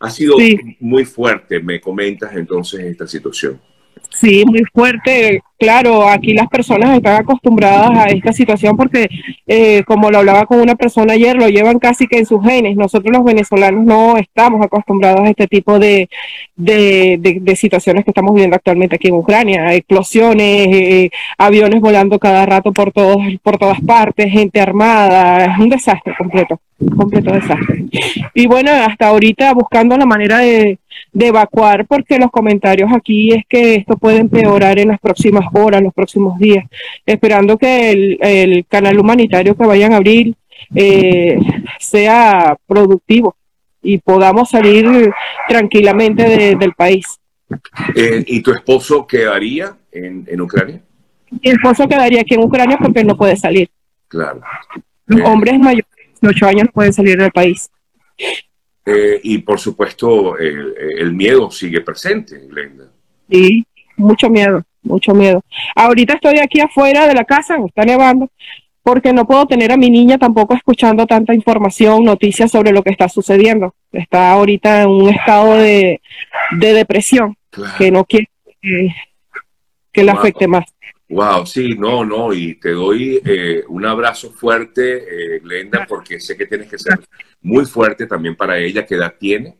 Ha sido muy fuerte, me comentas entonces esta situación. Sí, muy fuerte. Claro, aquí las personas están acostumbradas a esta situación porque, eh, como lo hablaba con una persona ayer, lo llevan casi que en sus genes. Nosotros los venezolanos no estamos acostumbrados a este tipo de, de, situaciones que estamos viviendo actualmente aquí en Ucrania. Explosiones, eh, aviones volando cada rato por, todos, por todas partes, gente armada. Es un desastre completo, completo desastre. Y bueno, hasta ahorita buscando la manera de de evacuar porque los comentarios aquí es que esto puede empeorar en las próximas horas, los próximos días, esperando que el, canal humanitario que vayan a abrir eh, sea productivo y podamos salir tranquilamente del país. Eh, ¿Y tu esposo quedaría en, en, Ucrania? Mi esposo quedaría aquí en Ucrania porque no puede salir. Claro. Los hombres mayores de 8 años no pueden salir del país. Eh, y por supuesto, el, miedo sigue presente, Glenda. Sí, mucho miedo, mucho miedo. Ahorita estoy aquí afuera de la casa, está nevando, porque no puedo tener a mi niña tampoco escuchando tanta información, noticias sobre lo que está sucediendo. Está ahorita en un estado de, depresión que no quiere que, le afecte más. Wow, sí, no, no, y te doy eh, un abrazo fuerte, eh, Glenda, porque sé que tienes que ser muy fuerte también para ella. ¿Qué edad tiene?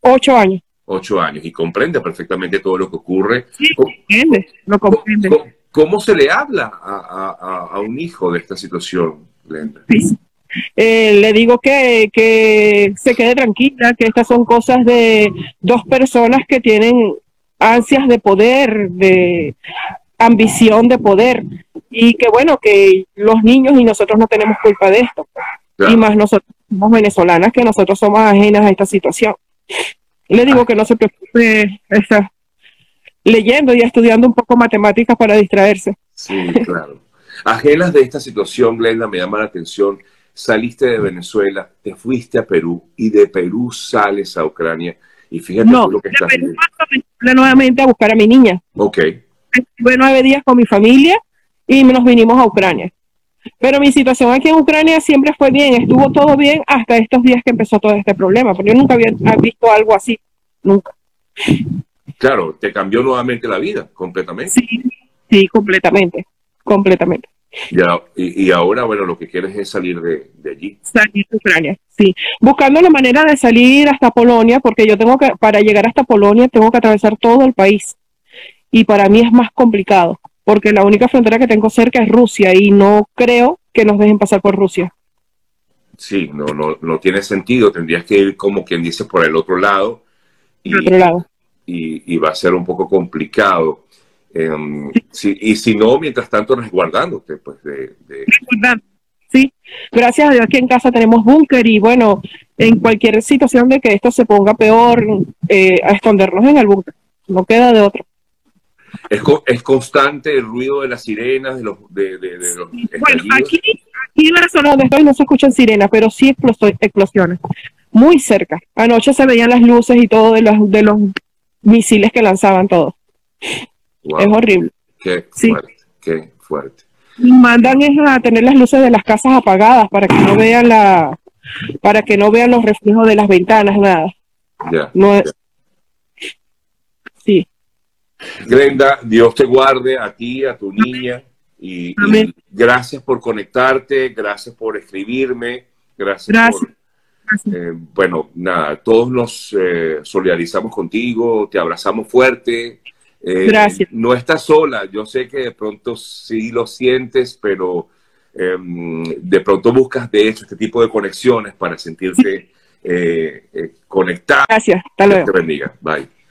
Ocho años. Ocho años, y comprende perfectamente todo lo que ocurre. Sí, comprende, lo comprende. ¿Cómo, se le habla a, un hijo de esta situación, Glenda? Eh, le digo que, que se quede tranquila, que estas son cosas de dos personas que tienen ansias de poder, de, ambición de poder y que bueno, que los niños y nosotros no tenemos culpa de esto. Y más nosotros somos venezolanas que nosotros somos ajenas a esta situación. Le digo que no se preocupe, está leyendo y estudiando un poco matemáticas para distraerse. Sí, claro. Ajenas de esta situación, Glenda, me llama la atención. Saliste de Venezuela, te fuiste a Perú y de Perú sales a Ucrania. Y fíjate lo que estás Perú nuevamente a buscar a mi niña. Ok estuve nueve días con mi familia y nos vinimos a Ucrania. Pero mi situación aquí en Ucrania siempre fue bien, estuvo todo bien hasta estos días que empezó todo este problema, porque yo nunca había visto algo así, nunca. Claro, te cambió nuevamente la vida, completamente. Sí, sí, completamente, completamente. Ya, y, ahora, bueno, lo que quieres es salir de, de, allí. Salir de Ucrania, sí. Buscando la manera de salir hasta Polonia, porque yo tengo que, para llegar hasta Polonia, tengo que atravesar todo el país y para mí es más complicado, porque la única frontera que tengo cerca es Rusia y no creo que nos dejen pasar por Rusia. Sí, no, no, no tiene sentido, tendrías que ir como quien dice por el otro lado. Y, otro lado. Y, va a ser un poco complicado. Em, y si no, mientras tanto resguardándote, pues de... Sí, gracias a Dios aquí en casa tenemos búnker y bueno, en cualquier situación de que esto se ponga peor, eh, a escondernos en el búnker. No queda de otro. Es, constante el ruido de las sirenas, de los... De, bueno, aquí, en la zona donde estoy no se escuchan sirenas, pero sí explosiones. Muy cerca. Anoche se veían las luces y todo de los, de los misiles que lanzaban todos. Es horrible. Qué fuerte, qué fuerte. Mandan a tener las luces de las casas apagadas para que no vean la para que no vean los reflejos de las ventanas, nada. Ya. no Sí. Grenda, Dios te guarde a ti, a tu niña. Y, gracias por conectarte, gracias por escribirme, gracias, por... Eh, bueno, nada, todos nos eh, solidarizamos contigo, te abrazamos fuerte. Eh, gracias. No estás sola, yo sé que de pronto sí lo sientes, pero em, de pronto buscas de hecho este tipo de conexiones para sentirte conectada. Gracias, hasta luego. te bendiga, bye.